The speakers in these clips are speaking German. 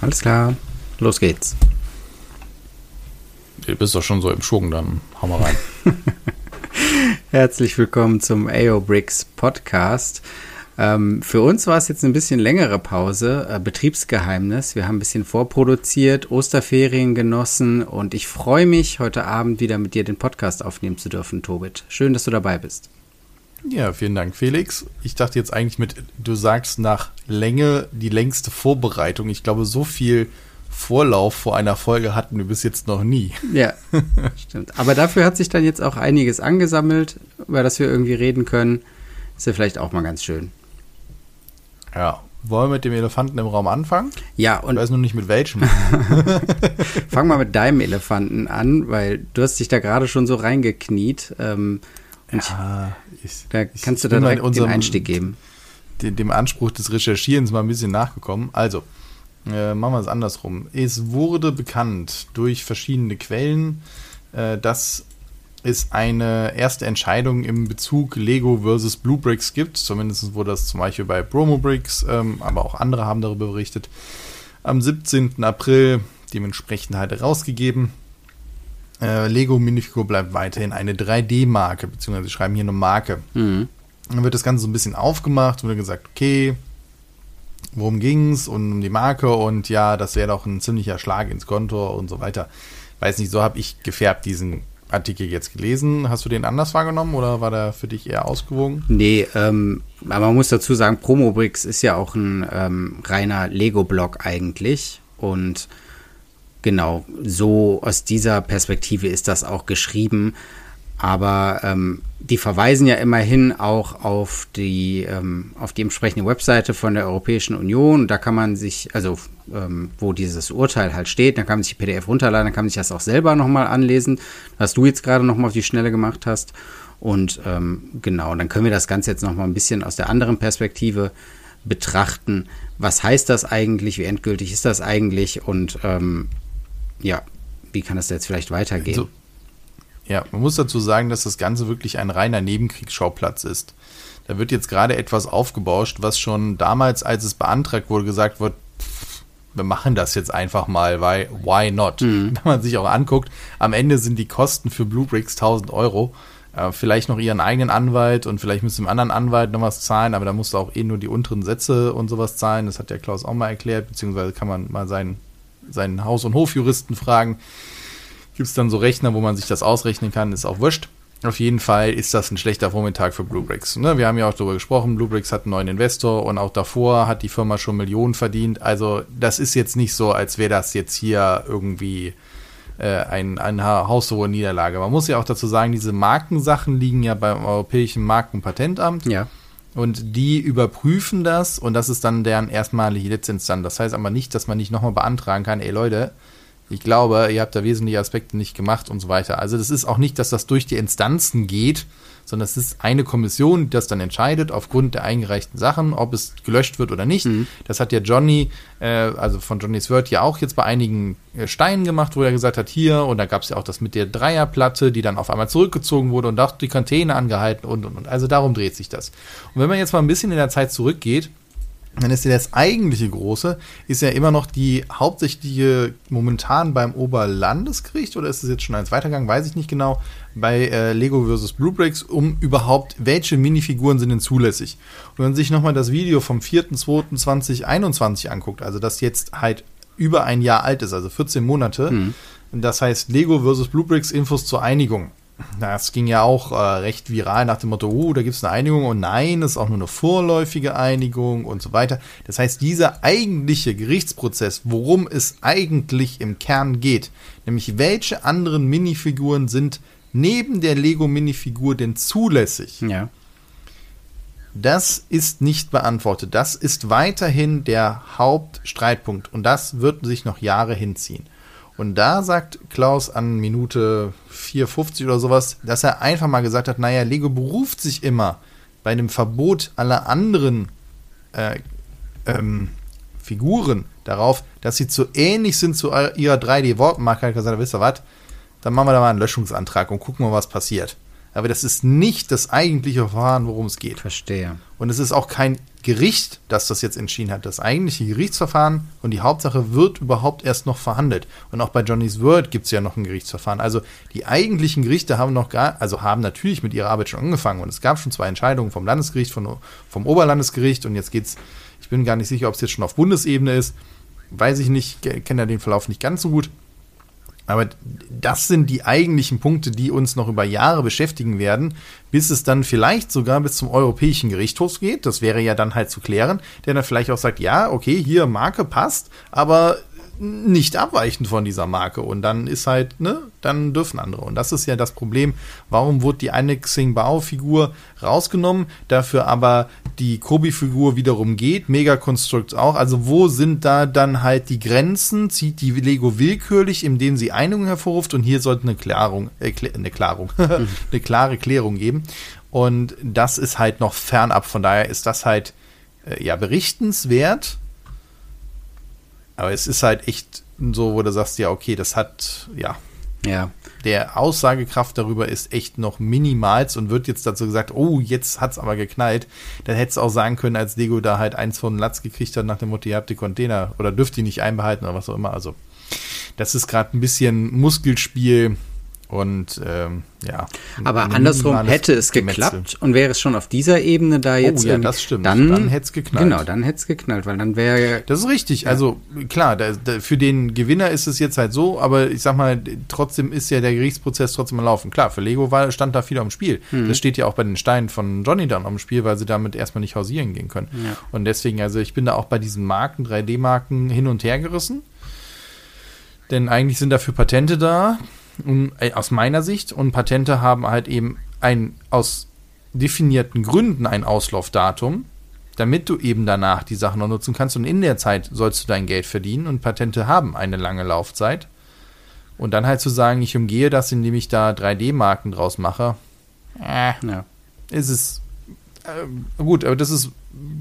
Alles klar, los geht's. Du bist doch schon so im Schwung, dann hau mal rein. Herzlich willkommen zum AO Bricks Podcast. Ähm, für uns war es jetzt ein bisschen längere Pause, äh, Betriebsgeheimnis. Wir haben ein bisschen vorproduziert, Osterferien genossen und ich freue mich, heute Abend wieder mit dir den Podcast aufnehmen zu dürfen, Tobit. Schön, dass du dabei bist. Ja, vielen Dank, Felix. Ich dachte jetzt eigentlich mit, du sagst nach Länge die längste Vorbereitung. Ich glaube, so viel Vorlauf vor einer Folge hatten wir bis jetzt noch nie. Ja, stimmt. Aber dafür hat sich dann jetzt auch einiges angesammelt, über das wir irgendwie reden können. Ist ja vielleicht auch mal ganz schön. Ja. Wollen wir mit dem Elefanten im Raum anfangen? Ja, und. Ich weiß nur nicht mit welchem. Fang mal mit deinem Elefanten an, weil du hast dich da gerade schon so reingekniet. Ähm, ja, ich, da kannst du dann direkt unserem, den Einstieg geben. Dem, dem Anspruch des Recherchierens mal ein bisschen nachgekommen. Also, äh, machen wir es andersrum. Es wurde bekannt durch verschiedene Quellen, äh, dass es eine erste Entscheidung im Bezug Lego versus Blue Bricks gibt. Zumindest wurde das zum Beispiel bei Bromo Bricks, ähm, aber auch andere haben darüber berichtet. Am 17. April dementsprechend halt herausgegeben. Äh, Lego Minifigur bleibt weiterhin eine 3D-Marke, beziehungsweise sie schreiben hier eine Marke. Mhm. Dann wird das Ganze so ein bisschen aufgemacht, wurde gesagt, okay, worum ging's und um die Marke und ja, das wäre doch ein ziemlicher Schlag ins Konto und so weiter. Weiß nicht, so habe ich gefärbt diesen Artikel jetzt gelesen. Hast du den anders wahrgenommen oder war der für dich eher ausgewogen? Nee, ähm, aber man muss dazu sagen, Promobricks ist ja auch ein ähm, reiner Lego-Blog eigentlich und genau, so aus dieser Perspektive ist das auch geschrieben. Aber ähm, die verweisen ja immerhin auch auf die, ähm, auf die entsprechende Webseite von der Europäischen Union. Da kann man sich, also ähm, wo dieses Urteil halt steht, da kann man sich die PDF runterladen, dann kann man sich das auch selber nochmal anlesen, was du jetzt gerade nochmal auf die Schnelle gemacht hast. Und ähm, genau, dann können wir das Ganze jetzt nochmal ein bisschen aus der anderen Perspektive betrachten. Was heißt das eigentlich? Wie endgültig ist das eigentlich? Und ähm, ja, wie kann das jetzt vielleicht weitergehen? So, ja, man muss dazu sagen, dass das Ganze wirklich ein reiner Nebenkriegsschauplatz ist. Da wird jetzt gerade etwas aufgebauscht, was schon damals, als es beantragt wurde, gesagt wird, wir machen das jetzt einfach mal, weil why not? Mhm. Wenn man sich auch anguckt, am Ende sind die Kosten für Bluebricks 1000 Euro. Äh, vielleicht noch ihren eigenen Anwalt und vielleicht müssen dem anderen Anwalt noch was zahlen, aber da musst du auch eh nur die unteren Sätze und sowas zahlen. Das hat der Klaus auch mal erklärt, beziehungsweise kann man mal seinen seinen Haus- und Hofjuristen fragen. Gibt es dann so Rechner, wo man sich das ausrechnen kann, ist auch wurscht. Auf jeden Fall ist das ein schlechter Vormittag für Bluebricks. Ne? Wir haben ja auch darüber gesprochen, Bluebricks hat einen neuen Investor und auch davor hat die Firma schon Millionen verdient. Also das ist jetzt nicht so, als wäre das jetzt hier irgendwie äh, ein, eine haushohe Niederlage. Man muss ja auch dazu sagen, diese Markensachen liegen ja beim Europäischen Marken- und Patentamt. Ja. Und die überprüfen das und das ist dann deren erstmalige Lizenz dann. Das heißt aber nicht, dass man nicht nochmal beantragen kann, ey Leute, ich glaube, ihr habt da wesentliche Aspekte nicht gemacht und so weiter. Also das ist auch nicht, dass das durch die Instanzen geht, sondern es ist eine Kommission, die das dann entscheidet aufgrund der eingereichten Sachen, ob es gelöscht wird oder nicht. Mhm. Das hat ja Johnny, äh, also von Johnny's Word ja auch jetzt bei einigen äh, Steinen gemacht, wo er gesagt hat, hier, und da gab es ja auch das mit der Dreierplatte, die dann auf einmal zurückgezogen wurde und auch die Container angehalten und, und, und. Also darum dreht sich das. Und wenn man jetzt mal ein bisschen in der Zeit zurückgeht, dann ist ja das eigentliche große, ist ja immer noch die hauptsächliche momentan beim Oberlandesgericht oder ist es jetzt schon eins weitergegangen, weiß ich nicht genau, bei äh, Lego vs. Blue Bricks, um überhaupt, welche Minifiguren sind denn zulässig. Und wenn man sich nochmal das Video vom 4.2.2021 anguckt, also das jetzt halt über ein Jahr alt ist, also 14 Monate, mhm. das heißt Lego vs. Blue Bricks Infos zur Einigung das ging ja auch äh, recht viral nach dem Motto, oh, da gibt es eine Einigung und nein, das ist auch nur eine vorläufige Einigung und so weiter. Das heißt, dieser eigentliche Gerichtsprozess, worum es eigentlich im Kern geht, nämlich welche anderen Minifiguren sind neben der Lego-Minifigur denn zulässig? Ja. Das ist nicht beantwortet. Das ist weiterhin der Hauptstreitpunkt und das wird sich noch Jahre hinziehen. Und da sagt Klaus an Minute 4,50 oder sowas, dass er einfach mal gesagt hat, naja, Lego beruft sich immer bei dem Verbot aller anderen äh, ähm, Figuren darauf, dass sie zu ähnlich sind zu ihrer 3D-Wortmarke. Er hat gesagt, wisst ihr was, dann machen wir da mal einen Löschungsantrag und gucken mal, was passiert. Aber das ist nicht das eigentliche Verfahren, worum es geht. Verstehe. Und es ist auch kein Gericht, das das jetzt entschieden hat. Das eigentliche Gerichtsverfahren und die Hauptsache wird überhaupt erst noch verhandelt. Und auch bei Johnny's World gibt es ja noch ein Gerichtsverfahren. Also die eigentlichen Gerichte haben noch gar, also haben natürlich mit ihrer Arbeit schon angefangen. Und es gab schon zwei Entscheidungen vom Landesgericht, von, vom Oberlandesgericht. Und jetzt geht's, ich bin gar nicht sicher, ob es jetzt schon auf Bundesebene ist. Weiß ich nicht, kenne ja den Verlauf nicht ganz so gut. Aber das sind die eigentlichen Punkte, die uns noch über Jahre beschäftigen werden, bis es dann vielleicht sogar bis zum Europäischen Gerichtshof geht. Das wäre ja dann halt zu klären, der dann vielleicht auch sagt, ja, okay, hier Marke passt, aber nicht abweichend von dieser Marke. Und dann ist halt, ne, dann dürfen andere. Und das ist ja das Problem. Warum wurde die eine Xing-Bao-Figur rausgenommen, dafür aber die Kobi-Figur wiederum geht, Megaconstructs auch. Also wo sind da dann halt die Grenzen? Zieht die Lego willkürlich, indem sie Einigung hervorruft und hier sollte eine Klärung, äh, eine Klärung, eine klare Klärung geben. Und das ist halt noch fernab. Von daher ist das halt äh, ja berichtenswert aber es ist halt echt so, wo du sagst, ja, okay, das hat, ja. Ja. Der Aussagekraft darüber ist echt noch minimals und wird jetzt dazu gesagt, oh, jetzt hat's aber geknallt. Dann hättest du auch sagen können, als Lego da halt eins von Latz gekriegt hat nach dem Motto, ihr habt die Container oder dürft die nicht einbehalten oder was auch immer. Also, das ist gerade ein bisschen Muskelspiel und ähm, ja. Aber andersrum hätte es geklappt Gemetzel. und wäre es schon auf dieser Ebene da jetzt. Oh ja, das stimmt. Dann, dann hätte es geknallt. Genau, dann hätte es geknallt, weil dann wäre. Das ist richtig. Ja. Also klar, da, da, für den Gewinner ist es jetzt halt so, aber ich sag mal, trotzdem ist ja der Gerichtsprozess trotzdem am Laufen. Klar, für Lego war, stand da viel am Spiel. Mhm. Das steht ja auch bei den Steinen von Johnny dann am Spiel, weil sie damit erstmal nicht hausieren gehen können. Ja. Und deswegen, also ich bin da auch bei diesen Marken, 3D-Marken hin und her gerissen. Denn eigentlich sind dafür Patente da aus meiner Sicht. Und Patente haben halt eben ein aus definierten Gründen ein Auslaufdatum, damit du eben danach die Sachen noch nutzen kannst. Und in der Zeit sollst du dein Geld verdienen. Und Patente haben eine lange Laufzeit. Und dann halt zu sagen, ich umgehe das, indem ich da 3D-Marken draus mache, äh, ja. ist es äh, gut, aber das ist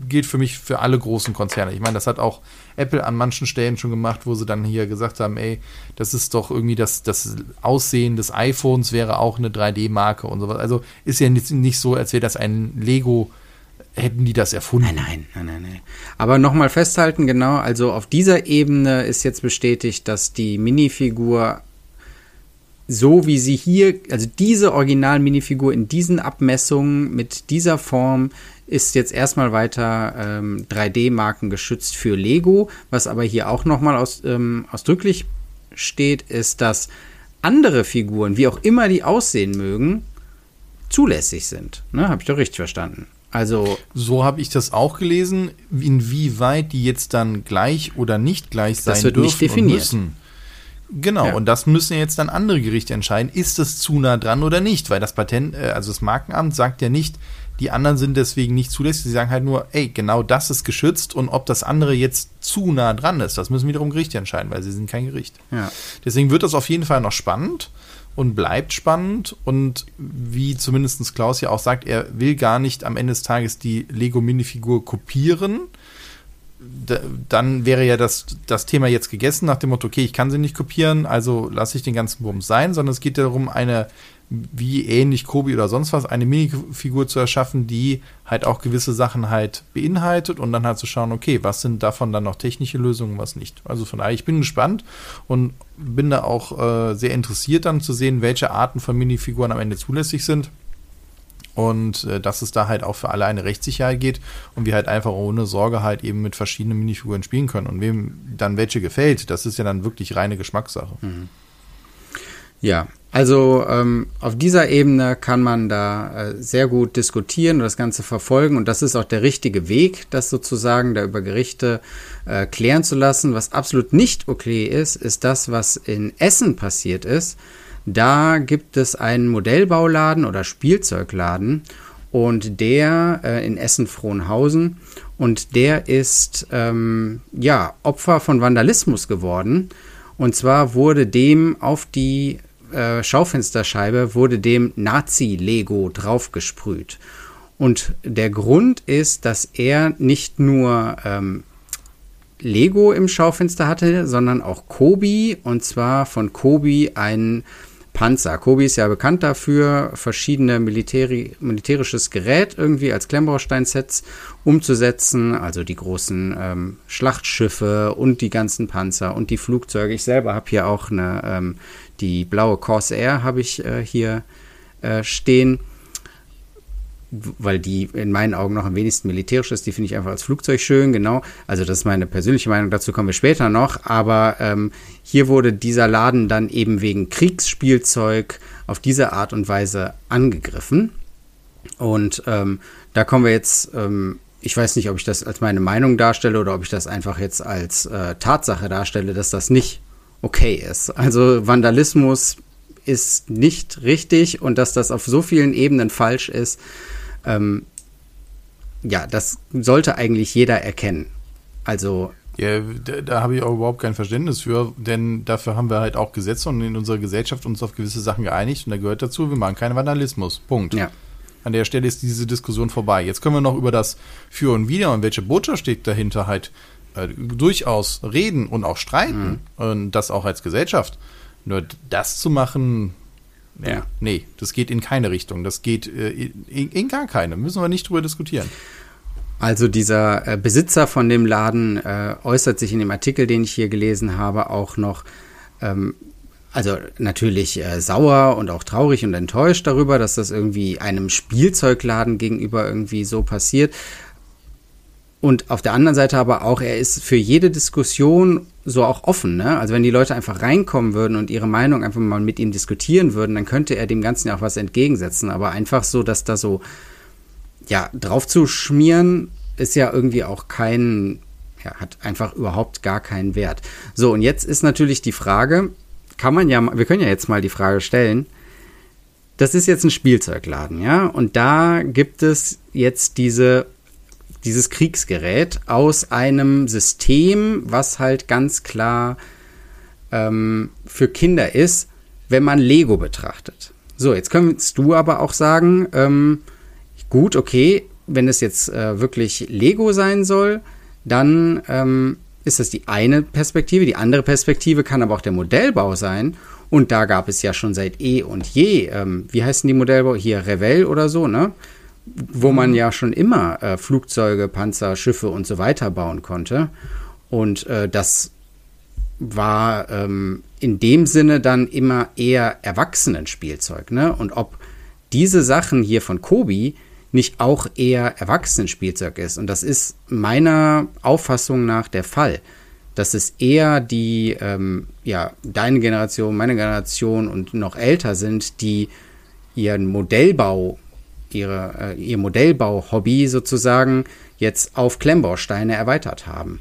gilt für mich für alle großen Konzerne. Ich meine, das hat auch Apple an manchen Stellen schon gemacht, wo sie dann hier gesagt haben, ey, das ist doch irgendwie das, das Aussehen des iPhones wäre auch eine 3D-Marke und sowas. Also ist ja nicht, nicht so, als wäre das ein Lego, hätten die das erfunden. Nein, nein, nein, nein. Aber nochmal festhalten, genau, also auf dieser Ebene ist jetzt bestätigt, dass die Minifigur so wie sie hier, also diese Original-Minifigur in diesen Abmessungen mit dieser Form ist jetzt erstmal weiter ähm, 3D-Marken geschützt für Lego. Was aber hier auch nochmal aus, ähm, ausdrücklich steht, ist, dass andere Figuren, wie auch immer die aussehen mögen, zulässig sind. Ne? Habe ich doch richtig verstanden. Also so habe ich das auch gelesen. Inwieweit die jetzt dann gleich oder nicht gleich sein das wird dürfen nicht definiert. und müssen. Genau, ja. und das müssen jetzt dann andere Gerichte entscheiden. Ist es zu nah dran oder nicht? Weil das Patent, äh, also das Markenamt sagt ja nicht, die anderen sind deswegen nicht zulässig. Sie sagen halt nur, ey, genau das ist geschützt und ob das andere jetzt zu nah dran ist, das müssen wiederum Gerichte entscheiden, weil sie sind kein Gericht. Ja. Deswegen wird das auf jeden Fall noch spannend und bleibt spannend. Und wie zumindest Klaus ja auch sagt, er will gar nicht am Ende des Tages die Lego-Minifigur kopieren, dann wäre ja das, das Thema jetzt gegessen, nach dem Motto, okay, ich kann sie nicht kopieren, also lasse ich den ganzen Wurm sein, sondern es geht darum, eine, wie ähnlich Kobi oder sonst was, eine Minifigur zu erschaffen, die halt auch gewisse Sachen halt beinhaltet und dann halt zu schauen, okay, was sind davon dann noch technische Lösungen, was nicht. Also von daher, ich bin gespannt und bin da auch äh, sehr interessiert dann zu sehen, welche Arten von Minifiguren am Ende zulässig sind und äh, dass es da halt auch für alle eine Rechtssicherheit geht und wir halt einfach ohne Sorge halt eben mit verschiedenen Minifiguren spielen können. Und wem dann welche gefällt, das ist ja dann wirklich reine Geschmackssache. Mhm. Ja, also ähm, auf dieser Ebene kann man da äh, sehr gut diskutieren und das Ganze verfolgen und das ist auch der richtige Weg, das sozusagen da über Gerichte äh, klären zu lassen. Was absolut nicht okay ist, ist das, was in Essen passiert ist. Da gibt es einen Modellbauladen oder Spielzeugladen und der äh, in Essen-Frohnhausen und der ist ähm, ja Opfer von Vandalismus geworden. Und zwar wurde dem auf die äh, Schaufensterscheibe wurde dem Nazi-Lego draufgesprüht. Und der Grund ist, dass er nicht nur ähm, Lego im Schaufenster hatte, sondern auch Kobi und zwar von Kobi ein Panzer. Kobi ist ja bekannt dafür, verschiedene Militäri militärisches Gerät irgendwie als Klemmbausteinsets umzusetzen, also die großen ähm, Schlachtschiffe und die ganzen Panzer und die Flugzeuge. Ich selber habe hier auch eine, ähm, die blaue Corsair habe ich äh, hier äh, stehen weil die in meinen Augen noch am wenigsten militärisch ist. Die finde ich einfach als Flugzeug schön, genau. Also das ist meine persönliche Meinung, dazu kommen wir später noch. Aber ähm, hier wurde dieser Laden dann eben wegen Kriegsspielzeug auf diese Art und Weise angegriffen. Und ähm, da kommen wir jetzt, ähm, ich weiß nicht, ob ich das als meine Meinung darstelle oder ob ich das einfach jetzt als äh, Tatsache darstelle, dass das nicht okay ist. Also Vandalismus ist nicht richtig und dass das auf so vielen Ebenen falsch ist, ähm, ja, das sollte eigentlich jeder erkennen. Also. Ja, da, da habe ich auch überhaupt kein Verständnis für, denn dafür haben wir halt auch Gesetze und in unserer Gesellschaft uns auf gewisse Sachen geeinigt und da gehört dazu, wir machen keinen Vandalismus. Punkt. Ja. An der Stelle ist diese Diskussion vorbei. Jetzt können wir noch über das Für und Wider und welche Botschaft steht dahinter halt äh, durchaus reden und auch streiten mhm. und das auch als Gesellschaft. Nur das zu machen, ja. Nee, das geht in keine Richtung. Das geht äh, in, in, gar keine. Müssen wir nicht drüber diskutieren. Also dieser äh, Besitzer von dem Laden äh, äußert sich in dem Artikel, den ich hier gelesen habe, auch noch, ähm, also natürlich äh, sauer und auch traurig und enttäuscht darüber, dass das irgendwie einem Spielzeugladen gegenüber irgendwie so passiert. Und auf der anderen Seite aber auch, er ist für jede Diskussion so auch offen. Ne? Also wenn die Leute einfach reinkommen würden und ihre Meinung einfach mal mit ihm diskutieren würden, dann könnte er dem Ganzen ja auch was entgegensetzen. Aber einfach so, dass da so, ja, drauf zu schmieren, ist ja irgendwie auch kein, ja, hat einfach überhaupt gar keinen Wert. So, und jetzt ist natürlich die Frage, kann man ja, wir können ja jetzt mal die Frage stellen, das ist jetzt ein Spielzeugladen, ja, und da gibt es jetzt diese dieses Kriegsgerät aus einem System, was halt ganz klar ähm, für Kinder ist, wenn man Lego betrachtet. So, jetzt könntest du aber auch sagen, ähm, gut, okay, wenn es jetzt äh, wirklich Lego sein soll, dann ähm, ist das die eine Perspektive. Die andere Perspektive kann aber auch der Modellbau sein. Und da gab es ja schon seit eh und je, ähm, wie heißen die Modellbau? Hier Revell oder so, ne? Wo man ja schon immer äh, Flugzeuge, Panzer, Schiffe und so weiter bauen konnte. Und äh, das war ähm, in dem Sinne dann immer eher Erwachsenenspielzeug. Ne? Und ob diese Sachen hier von Kobi nicht auch eher Erwachsenenspielzeug ist. Und das ist meiner Auffassung nach der Fall. Dass es eher die, ähm, ja, deine Generation, meine Generation und noch älter sind, die ihren Modellbau ihre, äh, ihr Modellbau-Hobby sozusagen jetzt auf Klemmbausteine erweitert haben.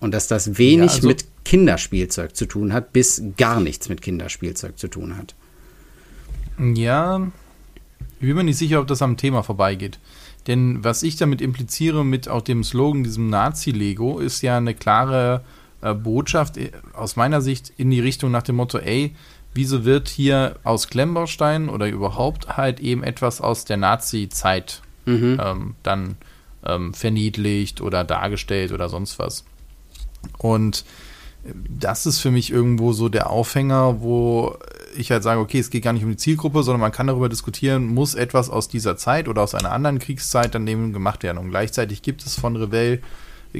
Und dass das wenig ja, also mit Kinderspielzeug zu tun hat, bis gar nichts mit Kinderspielzeug zu tun hat. Ja, ich bin mir nicht sicher, ob das am Thema vorbeigeht. Denn was ich damit impliziere mit auch dem Slogan, diesem Nazi-Lego, ist ja eine klare äh, Botschaft äh, aus meiner Sicht in die Richtung nach dem Motto, ey, wieso wird hier aus Klemmbausteinen oder überhaupt halt eben etwas aus der Nazi-Zeit mhm. ähm, dann ähm, verniedlicht oder dargestellt oder sonst was. Und äh, das ist für mich irgendwo so der Aufhänger, wo ich halt sage, okay, es geht gar nicht um die Zielgruppe, sondern man kann darüber diskutieren, muss etwas aus dieser Zeit oder aus einer anderen Kriegszeit dann eben gemacht werden. Und gleichzeitig gibt es von Revell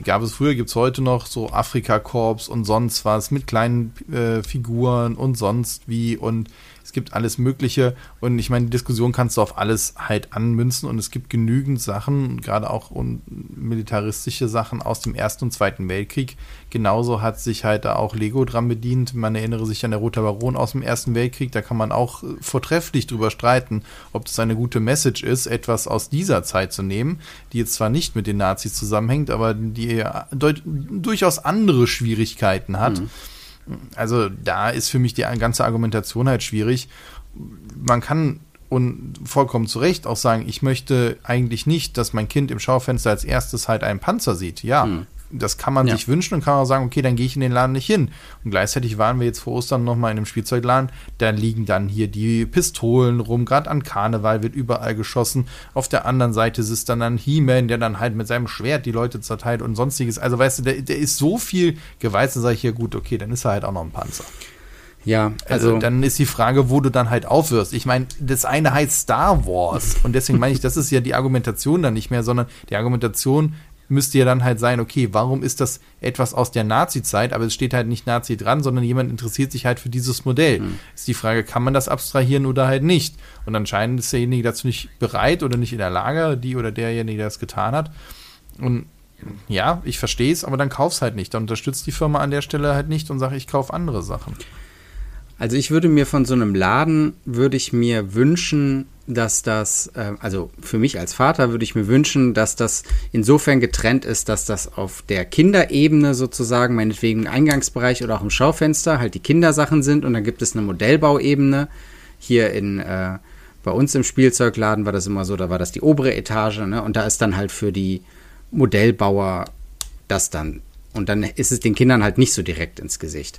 gab es früher, gibt es heute noch so Afrika-Korps und sonst was mit kleinen äh, Figuren und sonst wie. Und es gibt alles Mögliche und ich meine, die Diskussion kannst du auf alles halt anmünzen und es gibt genügend Sachen, gerade auch militaristische Sachen aus dem Ersten und Zweiten Weltkrieg. Genauso hat sich halt da auch Lego dran bedient. Man erinnere sich an der Rote Baron aus dem Ersten Weltkrieg, da kann man auch äh, vortrefflich drüber streiten, ob das eine gute Message ist, etwas aus dieser Zeit zu nehmen, die jetzt zwar nicht mit den Nazis zusammenhängt, aber die durchaus andere Schwierigkeiten hat. Mhm also da ist für mich die ganze Argumentation halt schwierig. Man kann und vollkommen zu Recht auch sagen, ich möchte eigentlich nicht, dass mein Kind im Schaufenster als erstes halt einen Panzer sieht. Ja, hm das kann man ja. sich wünschen und kann auch sagen, okay, dann gehe ich in den Laden nicht hin. Und gleichzeitig waren wir jetzt vor Ostern nochmal in einem Spielzeugladen, da liegen dann hier die Pistolen rum, gerade an Karneval wird überall geschossen. Auf der anderen Seite es dann ein He-Man, der dann halt mit seinem Schwert die Leute zerteilt und sonstiges. Also weißt du, der, der ist so viel Gewalt, dann sage ich hier, gut, okay, dann ist er halt auch noch ein Panzer. Ja, also, also, dann ist die Frage, wo du dann halt aufhörst. Ich meine, das eine heißt Star Wars und deswegen meine ich, das ist ja die Argumentation dann nicht mehr, sondern die Argumentation müsste ja dann halt sein, okay, warum ist das etwas aus der Nazi-Zeit, aber es steht halt nicht Nazi dran, sondern jemand interessiert sich halt für dieses Modell. Mhm. Ist die Frage, kann man das abstrahieren oder halt nicht? Und anscheinend ist derjenige dazu nicht bereit oder nicht in der Lage, die oder derjenige, der das getan hat. Und ja, ich verstehe es, aber dann kauf's halt nicht. Dann unterstützt die Firma an der Stelle halt nicht und sage, ich kaufe andere Sachen. Also ich würde mir von so einem Laden, würde ich mir wünschen, dass das, äh, also für mich als Vater würde ich mir wünschen, dass das insofern getrennt ist, dass das auf der Kinderebene sozusagen, meinetwegen im Eingangsbereich oder auch im Schaufenster, halt die Kindersachen sind und dann gibt es eine Modellbauebene. Hier in, äh, bei uns im Spielzeugladen war das immer so, da war das die obere Etage, ne? Und da ist dann halt für die Modellbauer das dann. Und dann ist es den Kindern halt nicht so direkt ins Gesicht.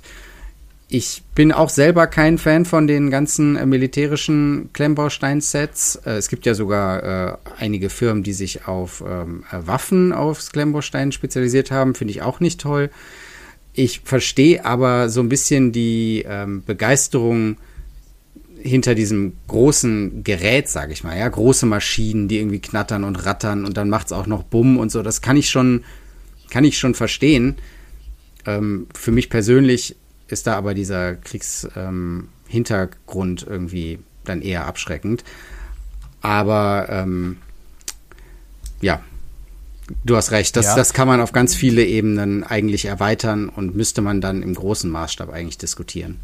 Ich bin auch selber kein Fan von den ganzen äh, militärischen Klemmbaustein-Sets. Äh, es gibt ja sogar äh, einige Firmen, die sich auf ähm, äh, Waffen aufs Klemmbaustein spezialisiert haben. Finde ich auch nicht toll. Ich verstehe aber so ein bisschen die ähm, Begeisterung hinter diesem großen Gerät, sage ich mal. Ja, große Maschinen, die irgendwie knattern und rattern und dann macht es auch noch Bumm und so. Das kann ich schon, kann ich schon verstehen. Ähm, für mich persönlich ist da aber dieser Kriegshintergrund ähm, irgendwie dann eher abschreckend. Aber ähm, ja, du hast recht, das, ja. das kann man auf ganz viele Ebenen eigentlich erweitern und müsste man dann im großen Maßstab eigentlich diskutieren.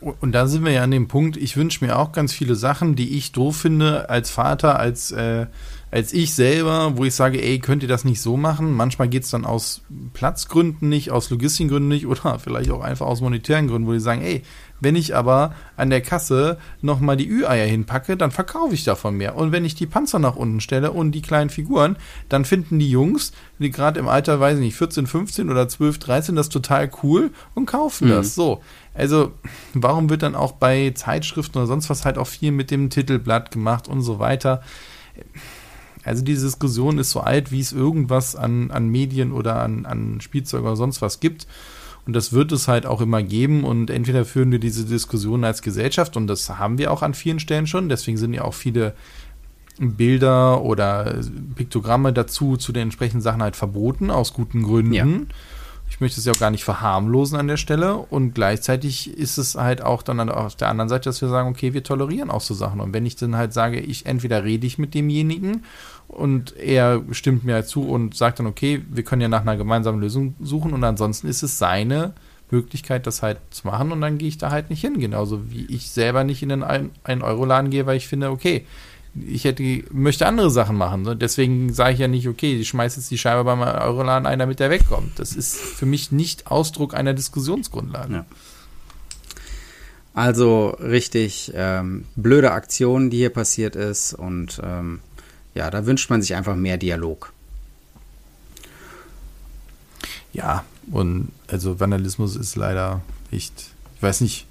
Und da sind wir ja an dem Punkt, ich wünsche mir auch ganz viele Sachen, die ich doof finde als Vater, als äh, als ich selber, wo ich sage, ey, könnt ihr das nicht so machen? Manchmal geht es dann aus Platzgründen nicht, aus Logistikgründen nicht oder vielleicht auch einfach aus monetären Gründen, wo die sagen, ey, wenn ich aber an der Kasse nochmal die Ü-Eier hinpacke, dann verkaufe ich davon mehr. Und wenn ich die Panzer nach unten stelle und die kleinen Figuren, dann finden die Jungs, die gerade im Alter, weiß ich nicht, 14, 15 oder 12, 13, das total cool und kaufen mhm. das. So. Also, warum wird dann auch bei Zeitschriften oder sonst was halt auch viel mit dem Titelblatt gemacht und so weiter? Also diese Diskussion ist so alt, wie es irgendwas an, an Medien oder an, an Spielzeug oder sonst was gibt. Und das wird es halt auch immer geben. Und entweder führen wir diese Diskussion als Gesellschaft, und das haben wir auch an vielen Stellen schon. Deswegen sind ja auch viele Bilder oder Piktogramme dazu, zu den entsprechenden Sachen halt verboten, aus guten Gründen. Ja. Ich möchte es ja auch gar nicht verharmlosen an der Stelle. Und gleichzeitig ist es halt auch dann auf der anderen Seite, dass wir sagen, okay, wir tolerieren auch so Sachen. Und wenn ich dann halt sage, ich entweder rede ich mit demjenigen und er stimmt mir halt zu und sagt dann, okay, wir können ja nach einer gemeinsamen Lösung suchen und ansonsten ist es seine Möglichkeit, das halt zu machen und dann gehe ich da halt nicht hin. Genauso wie ich selber nicht in einen 1-Euro-Laden gehe, weil ich finde, okay, ich hätte, möchte andere Sachen machen. Deswegen sage ich ja nicht, okay, ich schmeiße jetzt die Scheibe beim Euroladen ein, damit der wegkommt. Das ist für mich nicht Ausdruck einer Diskussionsgrundlage. Ja. Also richtig ähm, blöde Aktion, die hier passiert ist. Und ähm, ja, da wünscht man sich einfach mehr Dialog. Ja, und also Vandalismus ist leider echt, ich weiß nicht,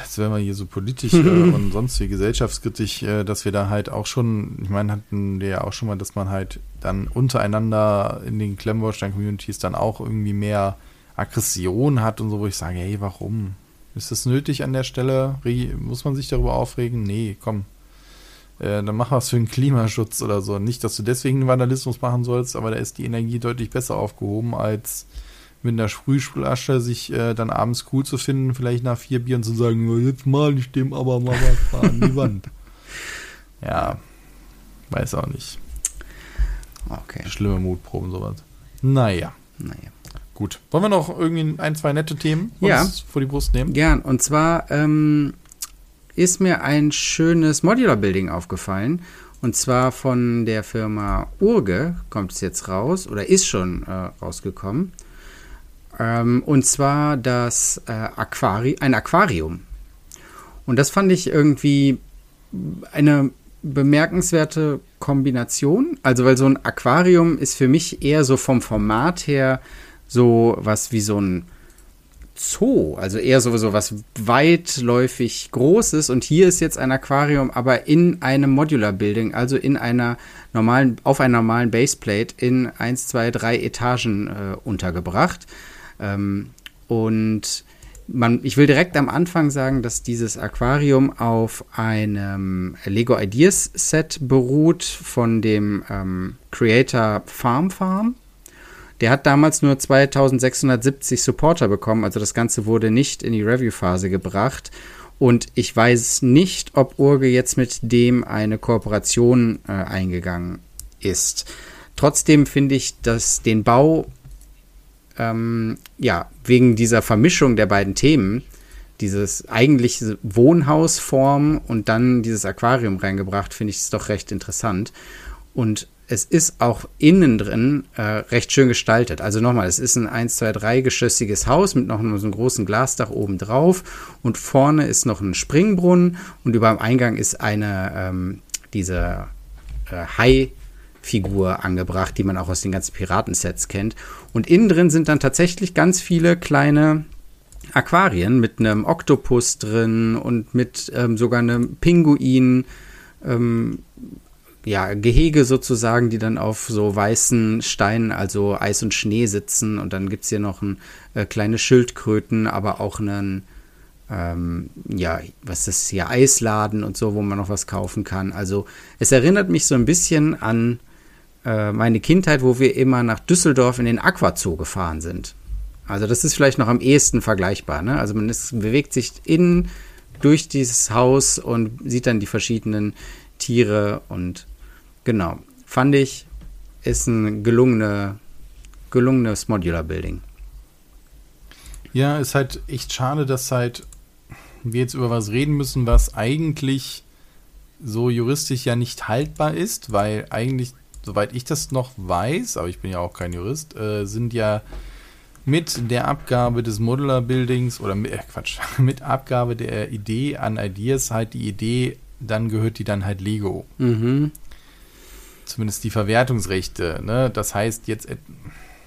jetzt werden wir hier so politisch äh, und sonst wie gesellschaftskritisch, äh, dass wir da halt auch schon, ich meine, hatten wir ja auch schon mal, dass man halt dann untereinander in den Klemmbaustein-Communities dann auch irgendwie mehr Aggression hat und so, wo ich sage, hey, warum? Ist das nötig an der Stelle? Muss man sich darüber aufregen? Nee, komm. Äh, dann mach was für den Klimaschutz oder so. Nicht, dass du deswegen Vandalismus machen sollst, aber da ist die Energie deutlich besser aufgehoben als mit einer Sprühflasche sich äh, dann abends cool zu finden, vielleicht nach vier Bieren zu sagen, jetzt mal ich dem aber mal was an die Wand. ja, weiß auch nicht. Okay. Schlimme Mutproben, sowas. Naja. Naja. Gut. Wollen wir noch irgendwie ein, zwei nette Themen ja. vor die Brust nehmen? Gern. Und zwar ähm, ist mir ein schönes Modular Building aufgefallen. Und zwar von der Firma Urge kommt es jetzt raus oder ist schon äh, rausgekommen. Ähm, und zwar das äh, Aquari ein Aquarium. Und das fand ich irgendwie eine bemerkenswerte Kombination. Also, weil so ein Aquarium ist für mich eher so vom Format her so was wie so ein Zoo, also eher so, so was weitläufig Großes. Und hier ist jetzt ein Aquarium, aber in einem Modular Building, also in einer normalen, auf einer normalen Baseplate in 1, 2, 3 Etagen äh, untergebracht. Ähm, und man, ich will direkt am Anfang sagen, dass dieses Aquarium auf einem Lego Ideas Set beruht von dem ähm, Creator Farm Farm. Der hat damals nur 2670 Supporter bekommen, also das Ganze wurde nicht in die Review-Phase gebracht. Und ich weiß nicht, ob Urge jetzt mit dem eine Kooperation äh, eingegangen ist. Trotzdem finde ich, dass den Bau ähm, ja, wegen dieser Vermischung der beiden Themen, dieses eigentliche Wohnhausform und dann dieses Aquarium reingebracht, finde ich es doch recht interessant. Und es ist auch innen drin äh, recht schön gestaltet. Also nochmal, es ist ein 1, 2, 3 geschossiges Haus mit noch so einem großen Glasdach oben drauf und vorne ist noch ein Springbrunnen und über dem Eingang ist eine, ähm, diese äh, Hai- Figur angebracht, die man auch aus den ganzen Piratensets kennt. Und innen drin sind dann tatsächlich ganz viele kleine Aquarien mit einem Oktopus drin und mit ähm, sogar einem Pinguin. Ähm, ja, Gehege sozusagen, die dann auf so weißen Steinen, also Eis und Schnee sitzen. Und dann gibt es hier noch ein, äh, kleine Schildkröten, aber auch einen, ähm, ja, was ist hier, Eisladen und so, wo man noch was kaufen kann. Also es erinnert mich so ein bisschen an äh, meine Kindheit, wo wir immer nach Düsseldorf in den Aquazoo gefahren sind. Also das ist vielleicht noch am ehesten vergleichbar. Ne? Also man ist, bewegt sich in durch dieses Haus und sieht dann die verschiedenen Tiere und genau. Fand ich, ist ein gelungene, gelungenes Modular Building. Ja, ist halt echt schade, dass halt wir jetzt über was reden müssen, was eigentlich so juristisch ja nicht haltbar ist, weil eigentlich soweit ich das noch weiß, aber ich bin ja auch kein Jurist, äh, sind ja mit der Abgabe des Modular Buildings oder mit, äh, Quatsch, mit Abgabe der Idee an Ideas halt die Idee, dann gehört die dann halt Lego. Mhm. Zumindest die Verwertungsrechte. Ne? Das heißt, jetzt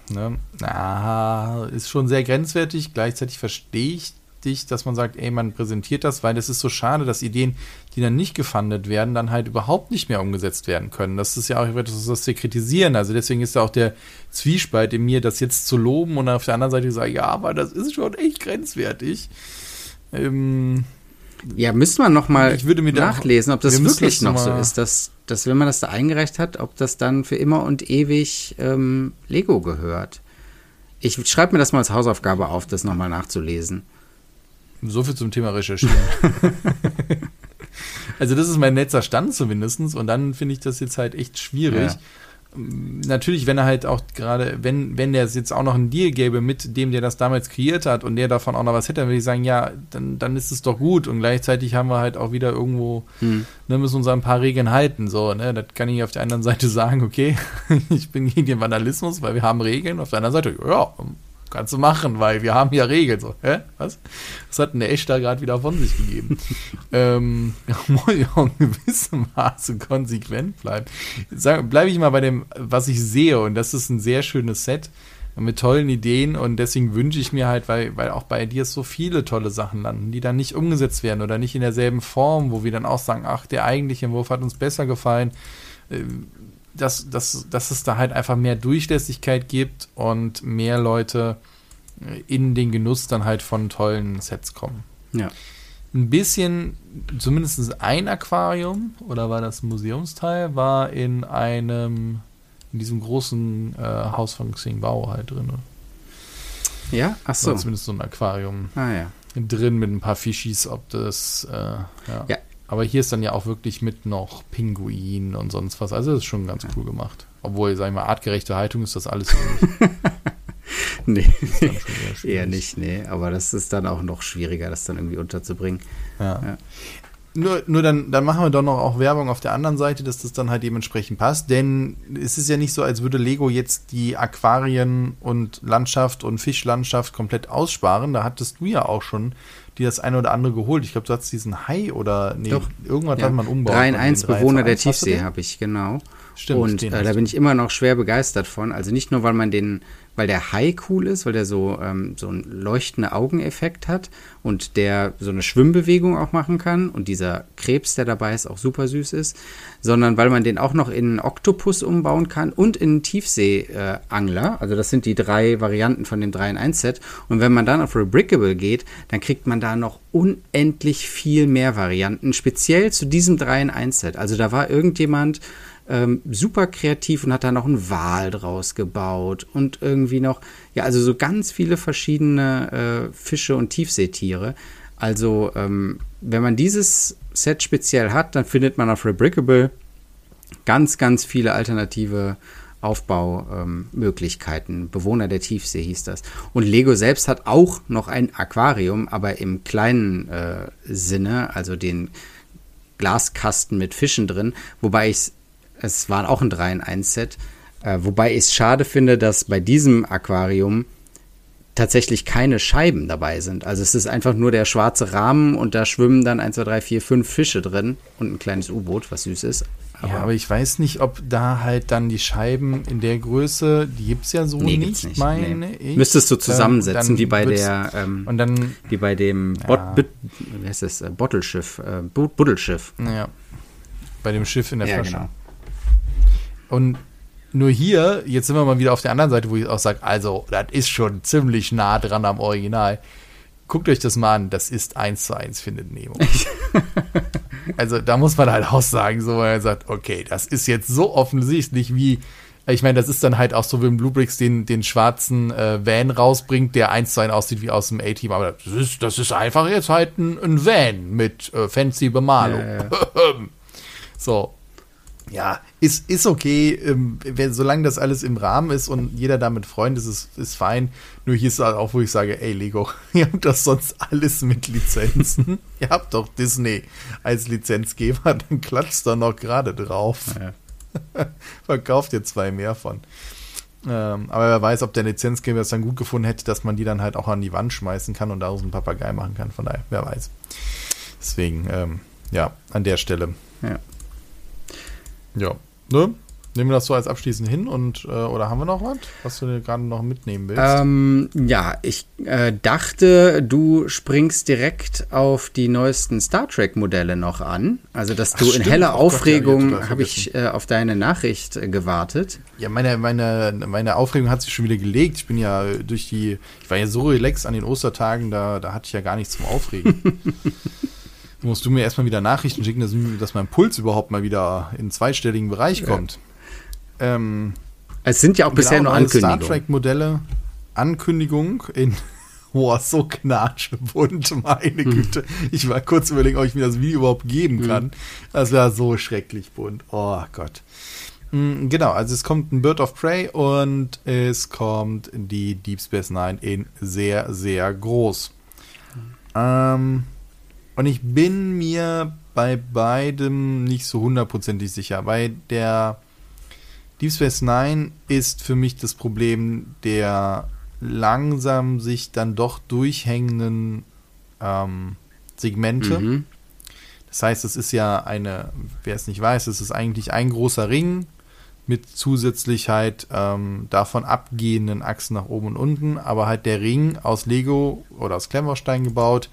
ne, na, ist schon sehr grenzwertig. Gleichzeitig verstehe ich wichtig, dass man sagt, ey, man präsentiert das, weil es ist so schade, dass Ideen, die dann nicht gefundet werden, dann halt überhaupt nicht mehr umgesetzt werden können. Das ist ja auch etwas, was wir kritisieren. Also deswegen ist ja auch der Zwiespalt in mir, das jetzt zu loben und auf der anderen Seite sagen, ja, aber das ist schon echt grenzwertig. Ähm, ja, müsste man noch mal nachlesen, ob das wirklich das noch so ist, dass, dass wenn man das da eingereicht hat, ob das dann für immer und ewig ähm, Lego gehört. Ich schreibe mir das mal als Hausaufgabe auf, das nochmal nachzulesen. So viel zum Thema Recherchieren. also das ist mein letzter Stand zumindest. Und dann finde ich das jetzt halt echt schwierig. Ja. Natürlich, wenn er halt auch gerade, wenn, wenn der es jetzt auch noch einen Deal gäbe mit dem, der das damals kreiert hat und der davon auch noch was hätte, dann würde ich sagen, ja, dann, dann ist es doch gut. Und gleichzeitig haben wir halt auch wieder irgendwo, hm. ne, müssen uns an ein paar Regeln halten. So, ne? Das kann ich auf der anderen Seite sagen, okay, ich bin gegen den Vandalismus, weil wir haben Regeln. Auf der anderen Seite, ja, Kannst du machen, weil wir haben ja Regeln. So, hä? Was? Was hat denn der Echt da gerade wieder von sich gegeben? ähm, muss ja auch in gewissem Maße konsequent bleiben. Bleibe ich mal bei dem, was ich sehe, und das ist ein sehr schönes Set mit tollen Ideen und deswegen wünsche ich mir halt, weil, weil auch bei dir so viele tolle Sachen landen, die dann nicht umgesetzt werden oder nicht in derselben Form, wo wir dann auch sagen, ach, der eigentliche Entwurf hat uns besser gefallen. Ähm, dass, dass, dass es da halt einfach mehr Durchlässigkeit gibt und mehr Leute in den Genuss dann halt von tollen Sets kommen. Ja. Ein bisschen, zumindest ein Aquarium, oder war das Museumsteil, war in einem, in diesem großen äh, Haus von Xingbao halt drin. Ja, ach so. Zumindest so ein Aquarium. Ah ja. Drin mit ein paar Fischis, ob das, äh, ja. ja. Aber hier ist dann ja auch wirklich mit noch Pinguin und sonst was. Also das ist schon ganz cool gemacht. Obwohl, sag ich mal, artgerechte Haltung ist das alles nicht. nee, eher nicht, nee. Aber das ist dann auch noch schwieriger, das dann irgendwie unterzubringen. Ja. ja. Nur, nur dann, dann machen wir doch noch auch Werbung auf der anderen Seite, dass das dann halt dementsprechend passt. Denn es ist ja nicht so, als würde Lego jetzt die Aquarien und Landschaft und Fischlandschaft komplett aussparen. Da hattest du ja auch schon die das eine oder andere geholt. Ich glaube, du hast diesen Hai oder nee, Doch. irgendwas ja. hat man umbaut. 3 in 1 Bewohner der Tiefsee habe ich, genau. Stimmt, und äh, da bin ich immer noch schwer begeistert von. Also nicht nur, weil man den, weil der Hai cool ist, weil der so, ähm, so einen leuchtenden Augeneffekt hat und der so eine Schwimmbewegung auch machen kann und dieser Krebs, der dabei ist, auch super süß ist, sondern weil man den auch noch in einen Oktopus umbauen kann und in einen Tiefseeangler. Äh, also das sind die drei Varianten von dem 3 in 1 Set. Und wenn man dann auf Rebrickable geht, dann kriegt man da noch unendlich viel mehr Varianten, speziell zu diesem 3 in 1 Set. Also da war irgendjemand ähm, super kreativ und hat da noch einen Wal draus gebaut und irgendwie noch, ja, also so ganz viele verschiedene äh, Fische und Tiefseetiere. Also, ähm, wenn man dieses Set speziell hat, dann findet man auf Rebrickable ganz, ganz viele alternative Aufbaumöglichkeiten. Ähm, Bewohner der Tiefsee hieß das. Und Lego selbst hat auch noch ein Aquarium, aber im kleinen äh, Sinne, also den Glaskasten mit Fischen drin, wobei ich es es war auch ein 3 in 1 Set. Äh, wobei ich es schade finde, dass bei diesem Aquarium tatsächlich keine Scheiben dabei sind. Also es ist einfach nur der schwarze Rahmen und da schwimmen dann 1, 2, 3, 4, 5 Fische drin und ein kleines U-Boot, was süß ist. Aber ja, aber ich weiß nicht, ob da halt dann die Scheiben in der Größe, die gibt es ja so nee, nicht, nicht, meine nee. ich. Müsstest du zusammensetzen, wie bei der, ähm, und dann, wie bei dem ja. Bot, wie heißt das, äh, Bottelschiff, äh, Buddelschiff. Ja, bei dem Schiff in der ja, Flasche. Genau. Und nur hier, jetzt sind wir mal wieder auf der anderen Seite, wo ich auch sage, also, das ist schon ziemlich nah dran am Original. Guckt euch das mal an, das ist eins zu eins findet Nemo. also da muss man halt auch sagen, so er sagt, okay, das ist jetzt so offensichtlich wie, ich meine, das ist dann halt auch so, wie Bluebricks den, den schwarzen äh, Van rausbringt, der eins zu eins aussieht wie aus dem A-Team, aber das ist, das ist einfach jetzt halt ein, ein Van mit äh, fancy Bemalung. Ja, ja. so, ja, ist, ist okay, ähm, wenn, solange das alles im Rahmen ist und jeder damit Freund ist, ist, ist fein. Nur hier ist halt auch, wo ich sage, ey Lego, ihr habt das sonst alles mit Lizenzen. ihr habt doch Disney als Lizenzgeber, dann klatscht da noch gerade drauf. Ja. Verkauft ihr zwei mehr von. Ähm, aber wer weiß, ob der Lizenzgeber es dann gut gefunden hätte, dass man die dann halt auch an die Wand schmeißen kann und daraus einen Papagei machen kann. Von daher, wer weiß. Deswegen, ähm, ja, an der Stelle. Ja. Ja, ne? Nehmen wir das so als abschließend hin und äh, oder haben wir noch was, was du gerade noch mitnehmen willst? Ähm, ja, ich äh, dachte, du springst direkt auf die neuesten Star Trek Modelle noch an. Also, dass du Ach, in heller oh Aufregung ja, habe ich äh, auf deine Nachricht äh, gewartet. Ja, meine, meine, meine Aufregung hat sich schon wieder gelegt. Ich bin ja durch die, ich war ja so relaxed an den Ostertagen, da, da hatte ich ja gar nichts zum Aufregen. musst du mir erstmal wieder Nachrichten schicken, dass, dass, mein Puls überhaupt mal wieder in einen zweistelligen Bereich kommt. Ja. Ähm, es sind ja auch bisher nur Ankündigungen. Star Trek-Modelle, Ankündigung in Boah, so knatschbunt, meine hm. Güte. Ich war kurz überlegen, ob ich mir das Video überhaupt geben hm. kann. Das war so schrecklich bunt. Oh Gott. Hm, genau, also es kommt ein Bird of Prey und es kommt die Deep Space Nine in sehr, sehr groß. Ähm, und ich bin mir bei beidem nicht so hundertprozentig sicher. Bei der Deep Space Nine ist für mich das Problem der langsam sich dann doch durchhängenden ähm, Segmente. Mhm. Das heißt, es ist ja eine, wer es nicht weiß, es ist eigentlich ein großer Ring mit zusätzlich halt ähm, davon abgehenden Achsen nach oben und unten, aber halt der Ring aus Lego oder aus Klemmbaustein gebaut,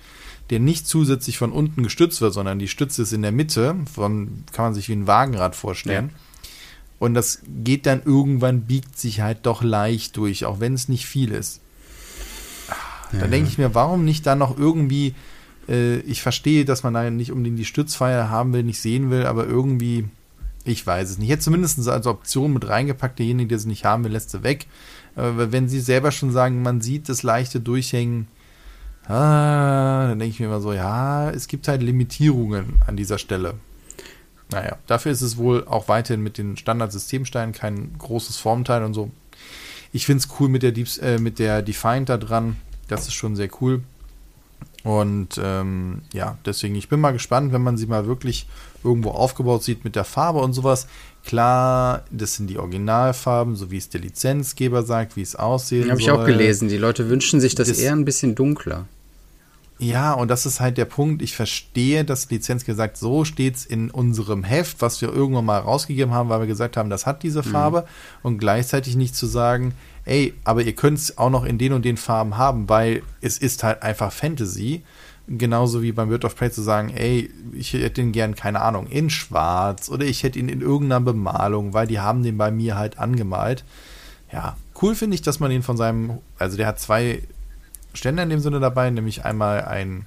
der nicht zusätzlich von unten gestützt wird, sondern die Stütze ist in der Mitte, von, kann man sich wie ein Wagenrad vorstellen. Ja. Und das geht dann irgendwann, biegt sich halt doch leicht durch, auch wenn es nicht viel ist. Ja. Dann denke ich mir, warum nicht da noch irgendwie, äh, ich verstehe, dass man da nicht unbedingt die Stützpfeiler haben will, nicht sehen will, aber irgendwie, ich weiß es nicht. Ich hätte zumindest als Option mit reingepackt, derjenige, der sie nicht haben will, lässt sie weg. Äh, wenn sie selber schon sagen, man sieht das leichte Durchhängen, Ah, dann denke ich mir immer so, ja, es gibt halt Limitierungen an dieser Stelle. Naja, dafür ist es wohl auch weiterhin mit den Standard-Systemsteinen kein großes Formteil und so. Ich finde es cool mit der, äh, mit der Defined da dran. Das ist schon sehr cool. Und ähm, ja, deswegen, ich bin mal gespannt, wenn man sie mal wirklich irgendwo aufgebaut sieht mit der Farbe und sowas. Klar, das sind die Originalfarben, so wie es der Lizenzgeber sagt, wie es aussehen Habe ich auch gelesen. Die Leute wünschen sich das, das eher ein bisschen dunkler. Ja, und das ist halt der Punkt. Ich verstehe, dass Lizenz gesagt, so steht's in unserem Heft, was wir irgendwann mal rausgegeben haben, weil wir gesagt haben, das hat diese mhm. Farbe. Mhm. Und gleichzeitig nicht zu sagen, ey, aber ihr könnt es auch noch in den und den Farben haben, weil es ist halt einfach Fantasy. Genauso wie beim Bird of Prey zu sagen, ey, ich hätte ihn gern, keine Ahnung, in schwarz oder ich hätte ihn in irgendeiner Bemalung, weil die haben den bei mir halt angemalt. Ja, cool finde ich, dass man ihn von seinem, also der hat zwei Ständer in dem Sinne dabei, nämlich einmal einen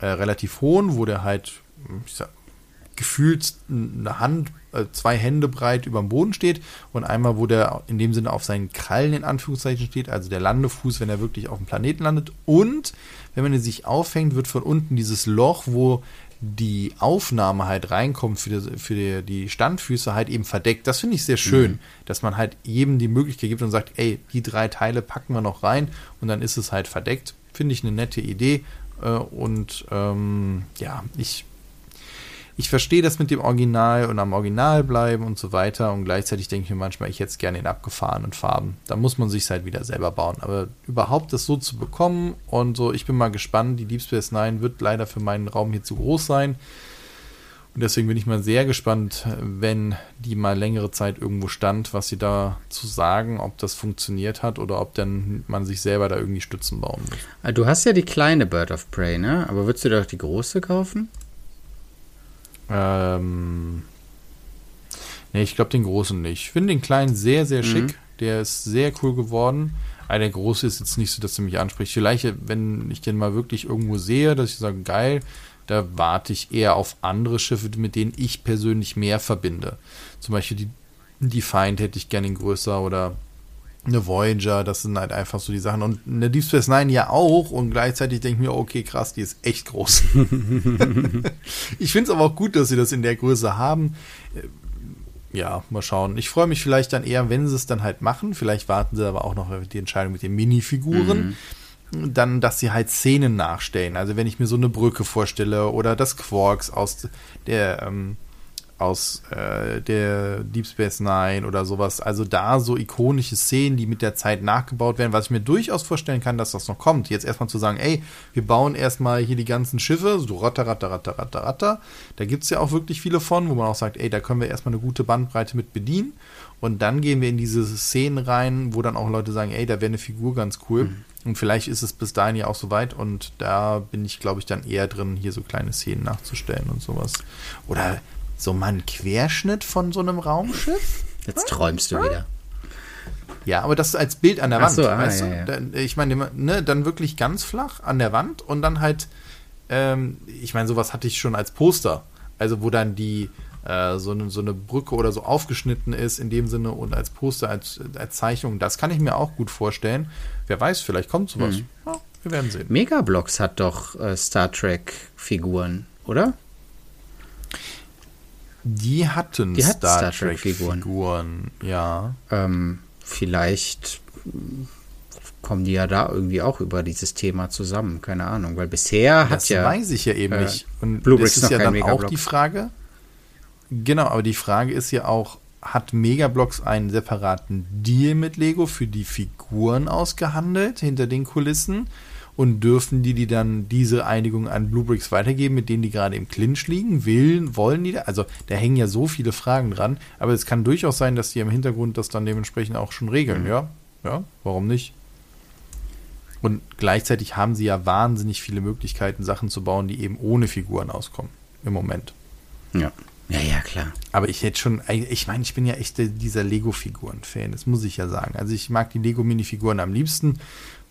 äh, relativ hohen, wo der halt ich sag, gefühlt eine Hand, äh, zwei Hände breit über dem Boden steht und einmal, wo der in dem Sinne auf seinen Krallen in Anführungszeichen steht, also der Landefuß, wenn er wirklich auf dem Planeten landet. Und wenn man ihn sich aufhängt, wird von unten dieses Loch, wo die Aufnahme halt reinkommt für, die, für die, die Standfüße halt eben verdeckt. Das finde ich sehr schön, mhm. dass man halt jedem die Möglichkeit gibt und sagt, ey, die drei Teile packen wir noch rein und dann ist es halt verdeckt. Finde ich eine nette Idee. Äh, und ähm, ja, ich ich verstehe das mit dem Original und am Original bleiben und so weiter. Und gleichzeitig denke ich mir manchmal, ich hätte es gerne in abgefahrenen Farben. Da muss man sich halt wieder selber bauen. Aber überhaupt das so zu bekommen und so, ich bin mal gespannt. Die Deep Space Nine wird leider für meinen Raum hier zu groß sein. Und deswegen bin ich mal sehr gespannt, wenn die mal längere Zeit irgendwo stand, was sie da zu sagen, ob das funktioniert hat oder ob dann man sich selber da irgendwie Stützen bauen muss. Ah, du hast ja die kleine Bird of Prey, ne? Aber würdest du doch die große kaufen? Ähm. Ne, ich glaube den großen nicht. Ich finde den kleinen sehr, sehr mhm. schick. Der ist sehr cool geworden. Aber der große ist jetzt nicht so, dass er mich anspricht. Vielleicht, wenn ich den mal wirklich irgendwo sehe, dass ich sage, geil, da warte ich eher auf andere Schiffe, mit denen ich persönlich mehr verbinde. Zum Beispiel die, die Feind hätte ich gerne in größer oder eine Voyager, das sind halt einfach so die Sachen. Und eine Deep Space Nine ja auch. Und gleichzeitig denke ich mir, okay, krass, die ist echt groß. ich finde es aber auch gut, dass sie das in der Größe haben. Ja, mal schauen. Ich freue mich vielleicht dann eher, wenn sie es dann halt machen. Vielleicht warten sie aber auch noch die Entscheidung mit den Minifiguren. Mhm. Dann, dass sie halt Szenen nachstellen. Also wenn ich mir so eine Brücke vorstelle oder das Quarks aus der ähm, aus äh, der Deep Space Nine oder sowas. Also da so ikonische Szenen, die mit der Zeit nachgebaut werden, was ich mir durchaus vorstellen kann, dass das noch kommt. Jetzt erstmal zu sagen, ey, wir bauen erstmal hier die ganzen Schiffe, so ratter, ratter, ratter, ratter, ratter. Da gibt es ja auch wirklich viele von, wo man auch sagt, ey, da können wir erstmal eine gute Bandbreite mit bedienen. Und dann gehen wir in diese Szenen rein, wo dann auch Leute sagen, ey, da wäre eine Figur ganz cool. Mhm. Und vielleicht ist es bis dahin ja auch soweit und da bin ich, glaube ich, dann eher drin, hier so kleine Szenen nachzustellen und sowas. Oder so mal ein Querschnitt von so einem Raumschiff? Jetzt träumst du wieder. Ja, aber das als Bild an der Wand, so, ah, weißt ja, du? Ja. Ich meine, ne, dann wirklich ganz flach an der Wand und dann halt, ähm, ich meine, sowas hatte ich schon als Poster. Also wo dann die äh, so, eine, so eine Brücke oder so aufgeschnitten ist in dem Sinne und als Poster, als, als Zeichnung. Das kann ich mir auch gut vorstellen. Wer weiß, vielleicht kommt sowas. Hm. Ja, wir werden sehen. Megablocks hat doch äh, Star Trek-Figuren, oder? Die hatten die Star, Star Trek-Figuren. Figuren, ja. Ähm, vielleicht kommen die ja da irgendwie auch über dieses Thema zusammen, keine Ahnung, weil bisher das hat ja. Das weiß ich ja eben äh, nicht. Und Blue das ist ja dann Megablock. auch die Frage. Genau, aber die Frage ist ja auch, hat Megablocks einen separaten Deal mit Lego für die Figuren ausgehandelt hinter den Kulissen? Und dürfen die die dann diese Einigung an Bluebricks weitergeben, mit denen die gerade im Clinch liegen? Willen, wollen die da? Also da hängen ja so viele Fragen dran, aber es kann durchaus sein, dass die im Hintergrund das dann dementsprechend auch schon regeln, mhm. ja? Ja, warum nicht? Und gleichzeitig haben sie ja wahnsinnig viele Möglichkeiten, Sachen zu bauen, die eben ohne Figuren auskommen. Im Moment. Ja. Ja, ja, klar. Aber ich hätte schon, ich meine, ich bin ja echt dieser Lego-Figuren-Fan, das muss ich ja sagen. Also ich mag die Lego-Minifiguren am liebsten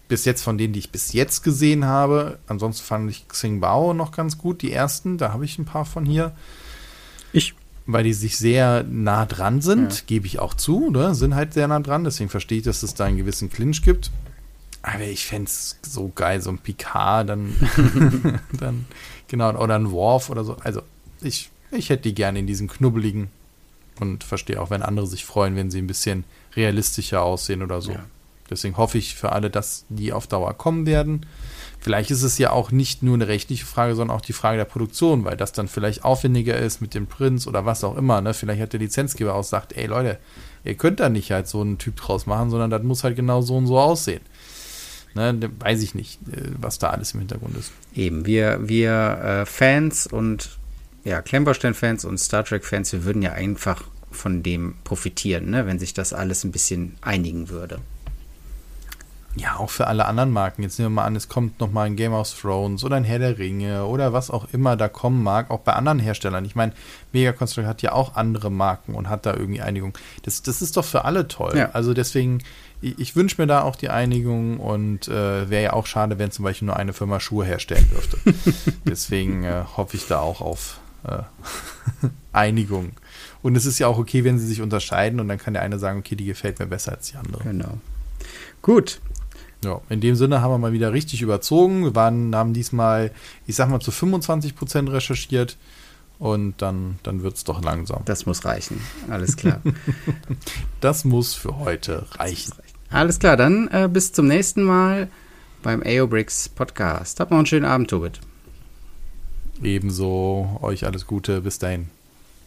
bis jetzt von denen, die ich bis jetzt gesehen habe. Ansonsten fand ich Xing Bao noch ganz gut, die ersten. Da habe ich ein paar von hier. Ich. Weil die sich sehr nah dran sind, ja. gebe ich auch zu, ne? sind halt sehr nah dran. Deswegen verstehe ich, dass es da einen gewissen Clinch gibt. Aber ich fände es so geil, so ein Picard, dann, dann, genau, oder ein Worf oder so. Also, ich, ich hätte die gerne in diesen knubbeligen und verstehe auch, wenn andere sich freuen, wenn sie ein bisschen realistischer aussehen oder so. Ja. Deswegen hoffe ich für alle, dass die auf Dauer kommen werden. Vielleicht ist es ja auch nicht nur eine rechtliche Frage, sondern auch die Frage der Produktion, weil das dann vielleicht aufwendiger ist mit dem Prinz oder was auch immer. Ne? Vielleicht hat der Lizenzgeber auch gesagt, ey Leute, ihr könnt da nicht halt so einen Typ draus machen, sondern das muss halt genau so und so aussehen. Ne, weiß ich nicht, äh, was da alles im Hintergrund ist. Eben, wir, wir äh, Fans und ja, Klemmbaustein-Fans und Star Trek-Fans, wir würden ja einfach von dem profitieren, ne, wenn sich das alles ein bisschen einigen würde. Ja, auch für alle anderen Marken. Jetzt nehmen wir mal an, es kommt nochmal ein Game of Thrones oder ein Herr der Ringe oder was auch immer da kommen mag, auch bei anderen Herstellern. Ich meine, Mega Construct hat ja auch andere Marken und hat da irgendwie Einigung. Das, das ist doch für alle toll. Ja. Also deswegen, ich, ich wünsche mir da auch die Einigung und äh, wäre ja auch schade, wenn zum Beispiel nur eine Firma Schuhe herstellen dürfte. deswegen äh, hoffe ich da auch auf äh, Einigung. Und es ist ja auch okay, wenn sie sich unterscheiden und dann kann der eine sagen, okay, die gefällt mir besser als die andere. Genau. Gut, ja, in dem Sinne haben wir mal wieder richtig überzogen. Wir waren, haben diesmal, ich sag mal, zu 25 Prozent recherchiert. Und dann, dann wird es doch langsam. Das muss reichen. Alles klar. das muss für heute reichen. Alles klar, dann äh, bis zum nächsten Mal beim AOBricks Podcast. Habt noch einen schönen Abend, Tobit. Ebenso. Euch alles Gute. Bis dahin.